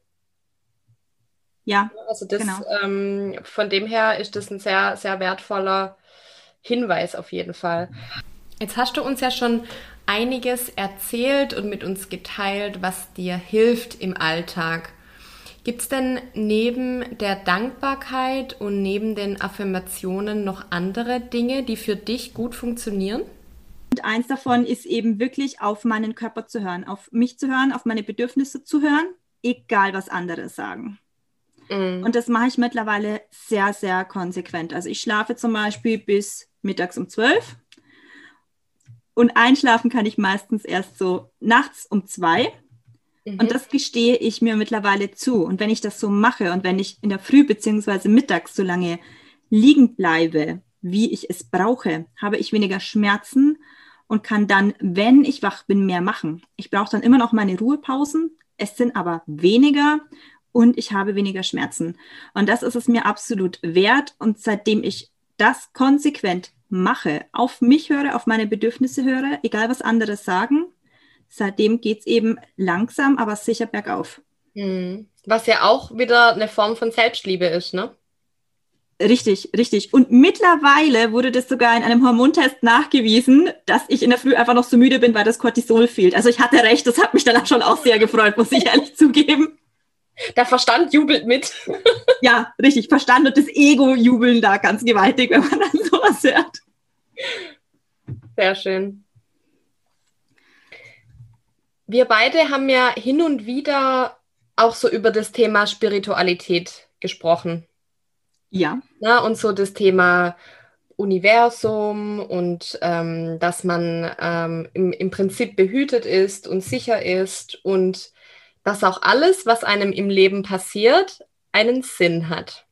Ja. Also das, genau. ähm, von dem her ist das ein sehr, sehr wertvoller Hinweis auf jeden Fall. Jetzt hast du uns ja schon einiges erzählt und mit uns geteilt, was dir hilft im Alltag. Gibt es denn neben der Dankbarkeit und neben den Affirmationen noch andere Dinge, die für dich gut funktionieren? Und eins davon ist eben wirklich auf meinen Körper zu hören, auf mich zu hören, auf meine Bedürfnisse zu hören, egal was andere sagen. Mhm. Und das mache ich mittlerweile sehr, sehr konsequent. Also ich schlafe zum Beispiel bis mittags um zwölf und einschlafen kann ich meistens erst so nachts um zwei. Mhm. Und das gestehe ich mir mittlerweile zu. Und wenn ich das so mache und wenn ich in der Früh beziehungsweise mittags so lange liegen bleibe, wie ich es brauche, habe ich weniger Schmerzen und kann dann, wenn ich wach bin, mehr machen. Ich brauche dann immer noch meine Ruhepausen. Es sind aber weniger und ich habe weniger Schmerzen. Und das ist es mir absolut wert. Und seitdem ich das konsequent mache, auf mich höre, auf meine Bedürfnisse höre, egal was andere sagen, seitdem geht es eben langsam, aber sicher bergauf. Hm. Was ja auch wieder eine Form von Selbstliebe ist, ne? Richtig, richtig. Und mittlerweile wurde das sogar in einem Hormontest nachgewiesen, dass ich in der Früh einfach noch so müde bin, weil das Cortisol fehlt. Also ich hatte recht, das hat mich dann schon auch sehr gefreut, muss ich ehrlich zugeben. Der Verstand jubelt mit. ja, richtig. Verstand und das Ego jubeln da ganz gewaltig, wenn man dann sowas hört. Sehr schön. Wir beide haben ja hin und wieder auch so über das Thema Spiritualität gesprochen. Ja. Na, und so das Thema Universum und ähm, dass man ähm, im, im Prinzip behütet ist und sicher ist und dass auch alles, was einem im Leben passiert, einen Sinn hat.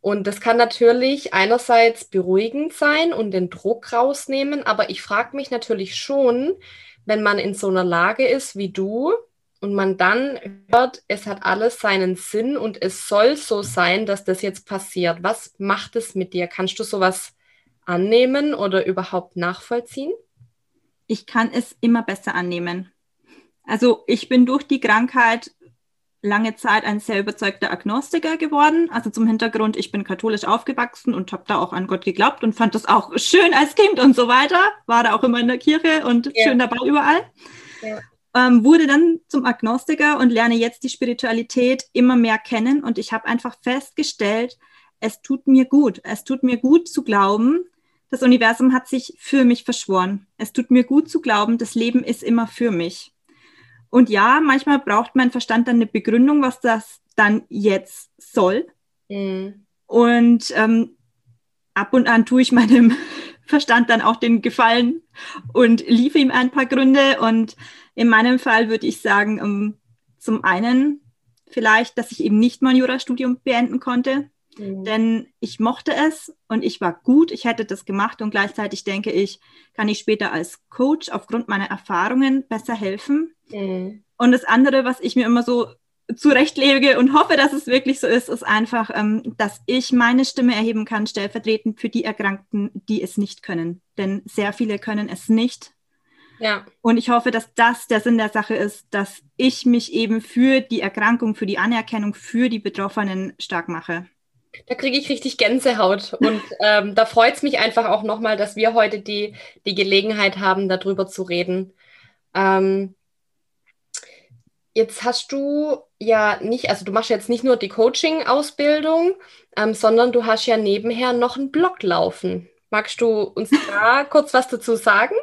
Und das kann natürlich einerseits beruhigend sein und den Druck rausnehmen, aber ich frage mich natürlich schon, wenn man in so einer Lage ist wie du und man dann hört, es hat alles seinen Sinn und es soll so sein, dass das jetzt passiert. Was macht es mit dir? Kannst du sowas annehmen oder überhaupt nachvollziehen? Ich kann es immer besser annehmen. Also ich bin durch die Krankheit lange Zeit ein sehr überzeugter Agnostiker geworden. Also zum Hintergrund, ich bin katholisch aufgewachsen und habe da auch an Gott geglaubt und fand das auch schön als Kind und so weiter. War da auch immer in der Kirche und ja. schön dabei überall. Ja. Ähm, wurde dann zum Agnostiker und lerne jetzt die Spiritualität immer mehr kennen. Und ich habe einfach festgestellt, es tut mir gut. Es tut mir gut zu glauben, das Universum hat sich für mich verschworen. Es tut mir gut zu glauben, das Leben ist immer für mich. Und ja, manchmal braucht mein Verstand dann eine Begründung, was das dann jetzt soll. Mhm. Und ähm, ab und an tue ich meinem Verstand dann auch den Gefallen und liefere ihm ein paar Gründe. Und in meinem Fall würde ich sagen, um, ähm, zum einen vielleicht, dass ich eben nicht mein Jurastudium beenden konnte, mhm. denn ich mochte es und ich war gut, ich hätte das gemacht und gleichzeitig denke ich, kann ich später als Coach aufgrund meiner Erfahrungen besser helfen. Mhm. Und das andere, was ich mir immer so zurechtlege und hoffe, dass es wirklich so ist, ist einfach, ähm, dass ich meine Stimme erheben kann, stellvertretend für die Erkrankten, die es nicht können. Denn sehr viele können es nicht. Ja. Und ich hoffe, dass das der Sinn der Sache ist, dass ich mich eben für die Erkrankung, für die Anerkennung, für die Betroffenen stark mache. Da kriege ich richtig Gänsehaut. Und ähm, da freut es mich einfach auch nochmal, dass wir heute die, die Gelegenheit haben, darüber zu reden. Ähm, Jetzt hast du ja nicht, also du machst jetzt nicht nur die Coaching-Ausbildung, ähm, sondern du hast ja nebenher noch einen Blog laufen. Magst du uns da kurz was dazu sagen?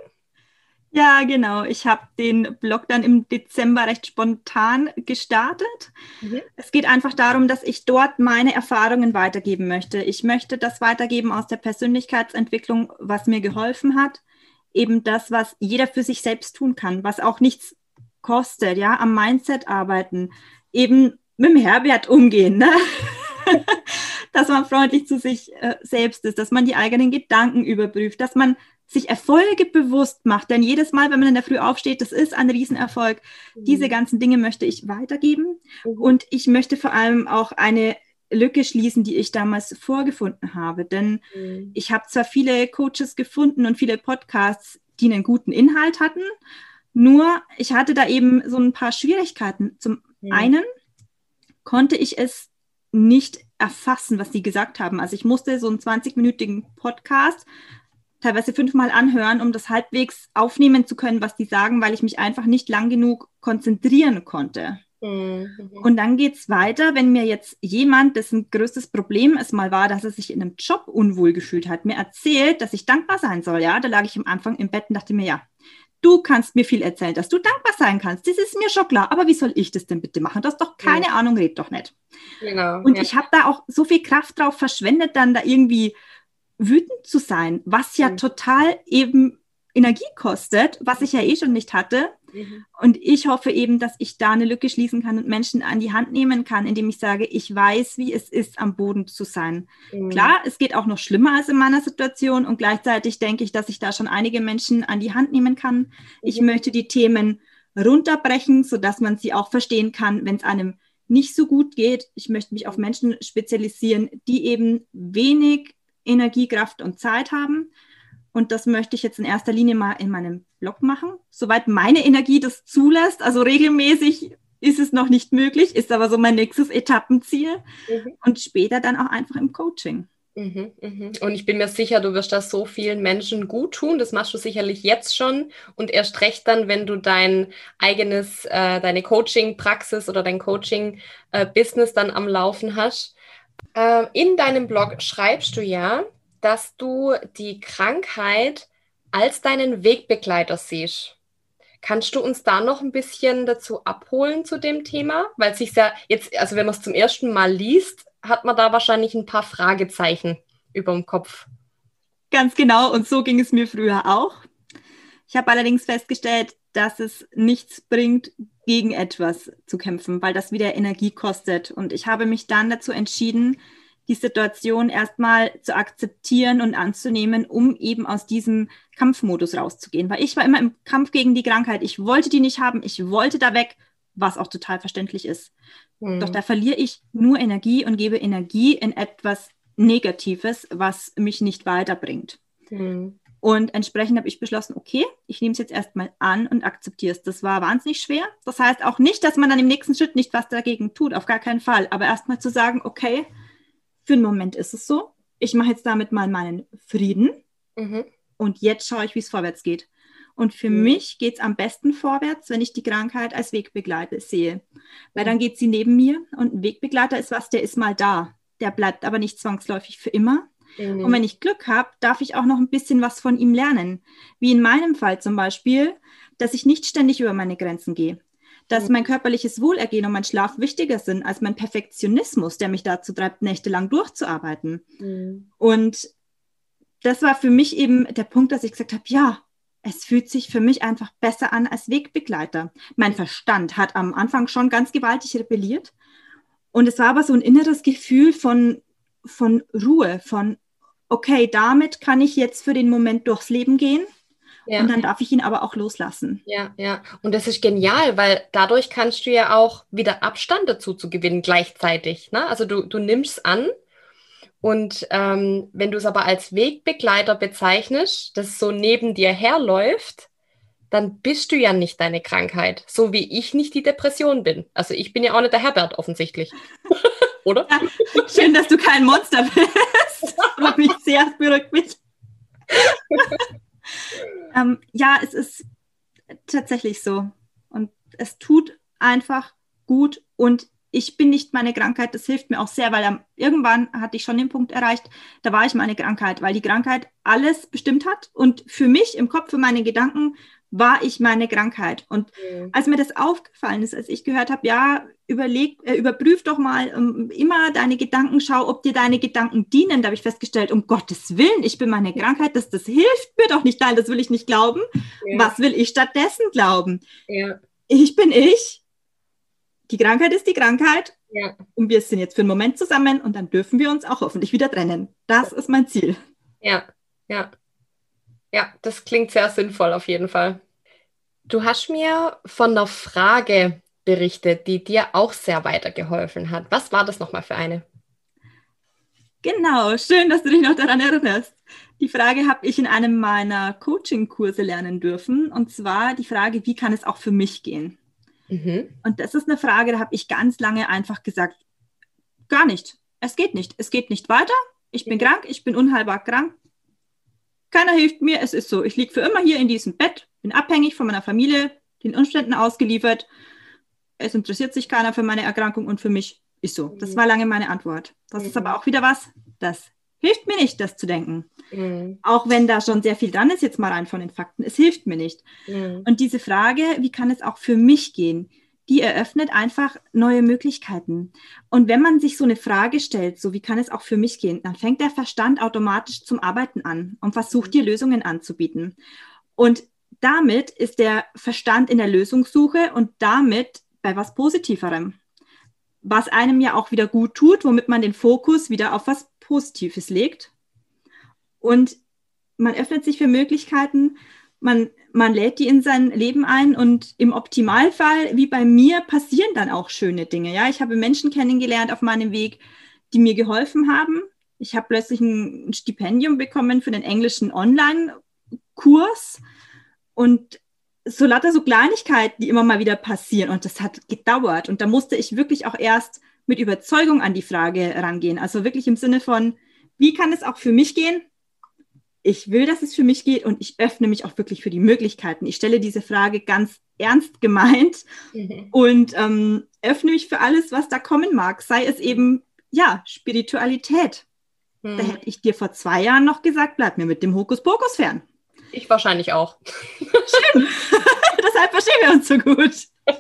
Ja, genau. Ich habe den Blog dann im Dezember recht spontan gestartet. Mhm. Es geht einfach darum, dass ich dort meine Erfahrungen weitergeben möchte. Ich möchte das weitergeben aus der Persönlichkeitsentwicklung, was mir geholfen hat. Eben das, was jeder für sich selbst tun kann, was auch nichts kostet, ja, am Mindset arbeiten, eben mit dem Herbert umgehen, ne? dass man freundlich zu sich äh, selbst ist, dass man die eigenen Gedanken überprüft, dass man sich Erfolge bewusst macht. Denn jedes Mal, wenn man in der Früh aufsteht, das ist ein Riesenerfolg. Mhm. Diese ganzen Dinge möchte ich weitergeben. Mhm. Und ich möchte vor allem auch eine Lücke schließen, die ich damals vorgefunden habe. Denn mhm. ich habe zwar viele Coaches gefunden und viele Podcasts, die einen guten Inhalt hatten, nur ich hatte da eben so ein paar Schwierigkeiten. Zum mhm. einen konnte ich es nicht erfassen, was sie gesagt haben. Also ich musste so einen 20-minütigen Podcast teilweise fünfmal anhören, um das halbwegs aufnehmen zu können, was die sagen, weil ich mich einfach nicht lang genug konzentrieren konnte. Mhm. Und dann geht es weiter, wenn mir jetzt jemand, dessen größtes Problem es mal war, dass er sich in einem Job unwohl gefühlt hat, mir erzählt, dass ich dankbar sein soll, ja, da lag ich am Anfang im Bett und dachte mir, ja, du kannst mir viel erzählen, dass du dankbar sein kannst. Das ist mir schon klar. Aber wie soll ich das denn bitte machen? Du hast doch keine ja. Ahnung, red doch nicht. Genau, und ja. ich habe da auch so viel Kraft drauf verschwendet, dann da irgendwie wütend zu sein, was ja mhm. total eben Energie kostet, was ich ja eh schon nicht hatte. Mhm. Und ich hoffe eben, dass ich da eine Lücke schließen kann und Menschen an die Hand nehmen kann, indem ich sage, ich weiß, wie es ist, am Boden zu sein. Mhm. Klar, es geht auch noch schlimmer als in meiner Situation und gleichzeitig denke ich, dass ich da schon einige Menschen an die Hand nehmen kann. Mhm. Ich möchte die Themen runterbrechen, sodass man sie auch verstehen kann, wenn es einem nicht so gut geht. Ich möchte mich auf Menschen spezialisieren, die eben wenig Energie, Kraft und Zeit haben und das möchte ich jetzt in erster Linie mal in meinem Blog machen, soweit meine Energie das zulässt. Also regelmäßig ist es noch nicht möglich, ist aber so mein nächstes Etappenziel. Mhm. Und später dann auch einfach im Coaching. Mhm, mhm. Und ich bin mir sicher, du wirst das so vielen Menschen gut tun. Das machst du sicherlich jetzt schon und erst recht dann, wenn du dein eigenes, äh, deine Coaching-Praxis oder dein Coaching-Business äh, dann am Laufen hast. Äh, in deinem Blog schreibst du ja, dass du die Krankheit als deinen Wegbegleiter siehst. Kannst du uns da noch ein bisschen dazu abholen zu dem Thema? Weil sich ja jetzt, also wenn man es zum ersten Mal liest, hat man da wahrscheinlich ein paar Fragezeichen über dem Kopf. Ganz genau, und so ging es mir früher auch. Ich habe allerdings festgestellt, dass es nichts bringt, gegen etwas zu kämpfen, weil das wieder Energie kostet. Und ich habe mich dann dazu entschieden, die Situation erstmal zu akzeptieren und anzunehmen, um eben aus diesem Kampfmodus rauszugehen. Weil ich war immer im Kampf gegen die Krankheit. Ich wollte die nicht haben, ich wollte da weg, was auch total verständlich ist. Mhm. Doch da verliere ich nur Energie und gebe Energie in etwas Negatives, was mich nicht weiterbringt. Mhm. Und entsprechend habe ich beschlossen, okay, ich nehme es jetzt erstmal an und akzeptiere es. Das war wahnsinnig schwer. Das heißt auch nicht, dass man dann im nächsten Schritt nicht was dagegen tut, auf gar keinen Fall. Aber erstmal zu sagen, okay, für den Moment ist es so. Ich mache jetzt damit mal meinen Frieden mhm. und jetzt schaue ich, wie es vorwärts geht. Und für mhm. mich geht es am besten vorwärts, wenn ich die Krankheit als Wegbegleiter sehe. Weil dann geht sie neben mir und ein Wegbegleiter ist was, der ist mal da. Der bleibt aber nicht zwangsläufig für immer. Mhm. Und wenn ich Glück habe, darf ich auch noch ein bisschen was von ihm lernen. Wie in meinem Fall zum Beispiel, dass ich nicht ständig über meine Grenzen gehe dass mein körperliches Wohlergehen und mein Schlaf wichtiger sind als mein Perfektionismus, der mich dazu treibt, nächtelang durchzuarbeiten. Mhm. Und das war für mich eben der Punkt, dass ich gesagt habe, ja, es fühlt sich für mich einfach besser an als Wegbegleiter. Mein Verstand hat am Anfang schon ganz gewaltig rebelliert. Und es war aber so ein inneres Gefühl von, von Ruhe, von, okay, damit kann ich jetzt für den Moment durchs Leben gehen ja. Und dann darf ich ihn aber auch loslassen. Ja, ja. Und das ist genial, weil dadurch kannst du ja auch wieder Abstand dazu zu gewinnen gleichzeitig. Ne? Also du, du nimmst an und ähm, wenn du es aber als Wegbegleiter bezeichnest, das so neben dir herläuft, dann bist du ja nicht deine Krankheit, so wie ich nicht die Depression bin. Also ich bin ja auch nicht der Herbert offensichtlich. Oder? Ja, schön, dass du kein Monster bist. Aber mich sehr beruhigt mich. Ähm, ja, es ist tatsächlich so. Und es tut einfach gut. Und ich bin nicht meine Krankheit, das hilft mir auch sehr, weil irgendwann hatte ich schon den Punkt erreicht, da war ich meine Krankheit, weil die Krankheit alles bestimmt hat. Und für mich im Kopf, für meine Gedanken war ich meine Krankheit. Und mhm. als mir das aufgefallen ist, als ich gehört habe, ja, überleg, äh, überprüf doch mal ähm, immer deine Gedanken, schau, ob dir deine Gedanken dienen. Da habe ich festgestellt, um Gottes Willen, ich bin meine Krankheit, das, das hilft mir doch nicht. Nein, das will ich nicht glauben. Ja. Was will ich stattdessen glauben? Ja. Ich bin ich. Die Krankheit ist die Krankheit. Ja. Und wir sind jetzt für einen Moment zusammen und dann dürfen wir uns auch hoffentlich wieder trennen. Das ist mein Ziel. Ja, ja. Ja, das klingt sehr sinnvoll auf jeden Fall. Du hast mir von einer Frage berichtet, die dir auch sehr weitergeholfen hat. Was war das nochmal für eine? Genau, schön, dass du dich noch daran erinnerst. Die Frage habe ich in einem meiner Coaching-Kurse lernen dürfen. Und zwar die Frage, wie kann es auch für mich gehen? Mhm. Und das ist eine Frage, da habe ich ganz lange einfach gesagt, gar nicht. Es geht nicht. Es geht nicht weiter. Ich bin krank, ich bin unheilbar krank. Keiner hilft mir, es ist so. Ich liege für immer hier in diesem Bett, bin abhängig von meiner Familie, den Umständen ausgeliefert. Es interessiert sich keiner für meine Erkrankung und für mich ist so. Das mhm. war lange meine Antwort. Das mhm. ist aber auch wieder was, das hilft mir nicht, das zu denken. Mhm. Auch wenn da schon sehr viel dran ist, jetzt mal rein von den Fakten, es hilft mir nicht. Mhm. Und diese Frage, wie kann es auch für mich gehen? Die eröffnet einfach neue Möglichkeiten. Und wenn man sich so eine Frage stellt, so wie kann es auch für mich gehen, dann fängt der Verstand automatisch zum Arbeiten an und versucht dir Lösungen anzubieten. Und damit ist der Verstand in der Lösungssuche und damit bei was Positiverem. Was einem ja auch wieder gut tut, womit man den Fokus wieder auf was Positives legt. Und man öffnet sich für Möglichkeiten, man man lädt die in sein Leben ein und im Optimalfall, wie bei mir, passieren dann auch schöne Dinge. Ja, ich habe Menschen kennengelernt auf meinem Weg, die mir geholfen haben. Ich habe plötzlich ein Stipendium bekommen für den englischen Online-Kurs und so lauter so Kleinigkeiten, die immer mal wieder passieren. Und das hat gedauert. Und da musste ich wirklich auch erst mit Überzeugung an die Frage rangehen. Also wirklich im Sinne von, wie kann es auch für mich gehen? Ich will, dass es für mich geht und ich öffne mich auch wirklich für die Möglichkeiten. Ich stelle diese Frage ganz ernst gemeint mhm. und ähm, öffne mich für alles, was da kommen mag. Sei es eben, ja, Spiritualität. Mhm. Da hätte ich dir vor zwei Jahren noch gesagt, bleib mir mit dem Hokuspokus fern. Ich wahrscheinlich auch. Schön. Deshalb verstehen wir uns so gut.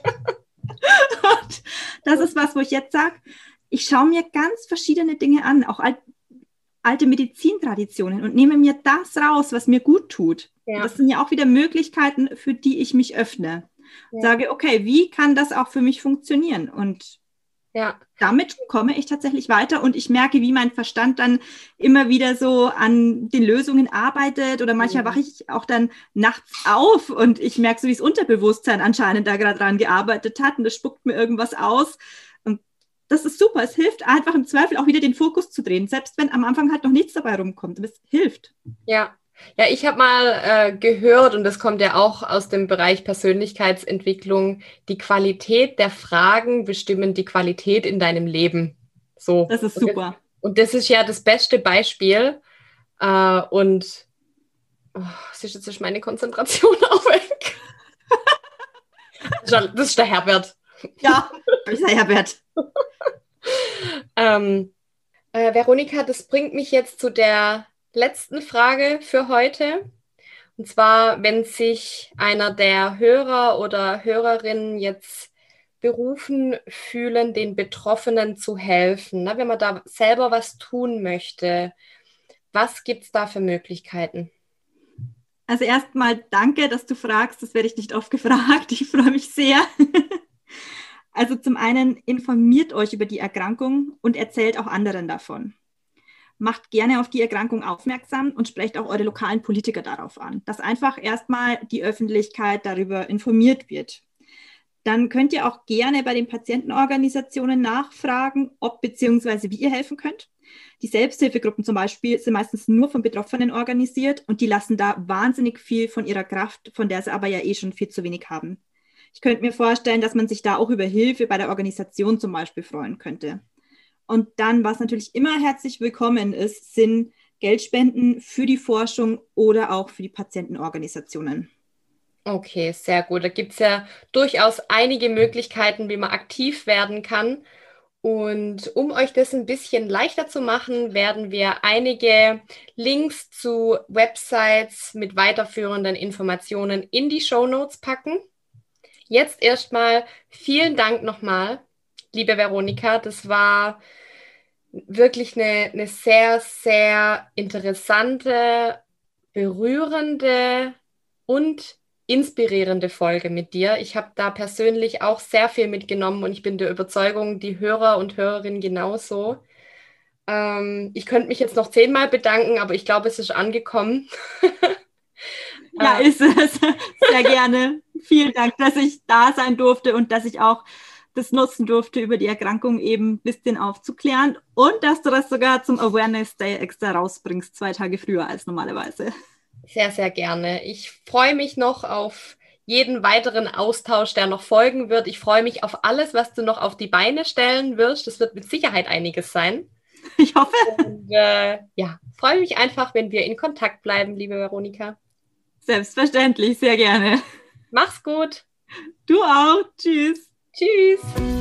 und das ist was, wo ich jetzt sage, ich schaue mir ganz verschiedene Dinge an, auch alte Medizintraditionen und nehme mir das raus, was mir gut tut. Ja. Das sind ja auch wieder Möglichkeiten, für die ich mich öffne. Ja. Sage, okay, wie kann das auch für mich funktionieren? Und ja. damit komme ich tatsächlich weiter und ich merke, wie mein Verstand dann immer wieder so an den Lösungen arbeitet oder manchmal ja. wache ich auch dann nachts auf und ich merke so, wie das Unterbewusstsein anscheinend da gerade dran gearbeitet hat und das spuckt mir irgendwas aus das ist super. Es hilft einfach im Zweifel auch wieder den Fokus zu drehen, selbst wenn am Anfang halt noch nichts dabei rumkommt. Aber es hilft. Ja. Ja, ich habe mal äh, gehört, und das kommt ja auch aus dem Bereich Persönlichkeitsentwicklung, die Qualität der Fragen bestimmen die Qualität in deinem Leben. So. Das ist super. Und das, ist ja das beste Beispiel. Äh, und oh, jetzt ist meine Konzentration auch weg. das ist der Herbert. Ja, das ist der Herbert. ähm, äh, Veronika, das bringt mich jetzt zu der letzten Frage für heute. Und zwar, wenn sich einer der Hörer oder Hörerinnen jetzt berufen fühlen, den Betroffenen zu helfen, ne? wenn man da selber was tun möchte, was gibt es da für Möglichkeiten? Also erstmal danke, dass du fragst. Das werde ich nicht oft gefragt. Ich freue mich sehr. Also zum einen informiert euch über die Erkrankung und erzählt auch anderen davon. Macht gerne auf die Erkrankung aufmerksam und sprecht auch eure lokalen Politiker darauf an, dass einfach erstmal die Öffentlichkeit darüber informiert wird. Dann könnt ihr auch gerne bei den Patientenorganisationen nachfragen, ob bzw. wie ihr helfen könnt. Die Selbsthilfegruppen zum Beispiel sind meistens nur von Betroffenen organisiert und die lassen da wahnsinnig viel von ihrer Kraft, von der sie aber ja eh schon viel zu wenig haben. Ich könnte mir vorstellen, dass man sich da auch über Hilfe bei der Organisation zum Beispiel freuen könnte. Und dann, was natürlich immer herzlich willkommen ist, sind Geldspenden für die Forschung oder auch für die Patientenorganisationen. Okay, sehr gut. Da gibt es ja durchaus einige Möglichkeiten, wie man aktiv werden kann. Und um euch das ein bisschen leichter zu machen, werden wir einige Links zu Websites mit weiterführenden Informationen in die Show Notes packen. Jetzt erstmal vielen Dank nochmal, liebe Veronika. Das war wirklich eine, eine sehr, sehr interessante, berührende und inspirierende Folge mit dir. Ich habe da persönlich auch sehr viel mitgenommen und ich bin der Überzeugung, die Hörer und Hörerinnen genauso. Ähm, ich könnte mich jetzt noch zehnmal bedanken, aber ich glaube, es ist angekommen. ja, ist es. Sehr gerne. Vielen Dank, dass ich da sein durfte und dass ich auch das nutzen durfte, über die Erkrankung eben ein bisschen aufzuklären und dass du das sogar zum Awareness Day extra rausbringst, zwei Tage früher als normalerweise. Sehr, sehr gerne. Ich freue mich noch auf jeden weiteren Austausch, der noch folgen wird. Ich freue mich auf alles, was du noch auf die Beine stellen wirst. Das wird mit Sicherheit einiges sein. Ich hoffe. Und äh, ja, freue mich einfach, wenn wir in Kontakt bleiben, liebe Veronika. Selbstverständlich, sehr gerne. Mach's gut. Du auch. Tschüss. Tschüss.